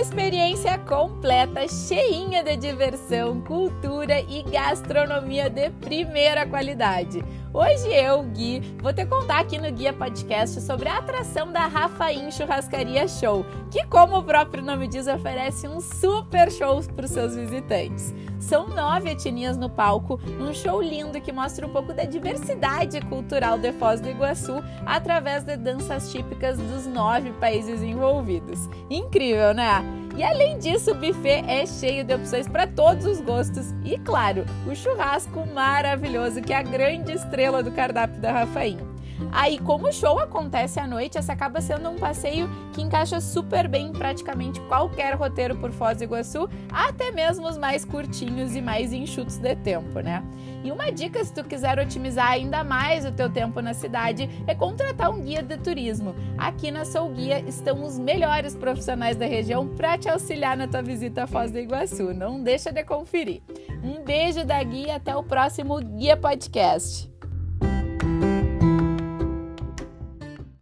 uma experiência completa, cheinha de diversão, cultura e gastronomia de primeira qualidade. Hoje eu, Gui, vou te contar aqui no Guia Podcast sobre a atração da Rafaim Churrascaria Show, que, como o próprio nome diz, oferece um super show para os seus visitantes. São nove etnias no palco, um show lindo que mostra um pouco da diversidade cultural de Foz do Iguaçu através de danças típicas dos nove países envolvidos. Incrível, né? E além disso, o buffet é cheio de opções para todos os gostos e, claro, o churrasco maravilhoso que é a grande estrela do cardápio da Rafaim. Aí, como o show acontece à noite, essa acaba sendo um passeio que encaixa super bem em praticamente qualquer roteiro por Foz do Iguaçu, até mesmo os mais curtinhos e mais enxutos de tempo, né? E uma dica se tu quiser otimizar ainda mais o teu tempo na cidade é contratar um guia de turismo. Aqui na Sou Guia estão os melhores profissionais da região para te auxiliar na tua visita a Foz do Iguaçu. Não deixa de conferir. Um beijo da guia até o próximo Guia Podcast.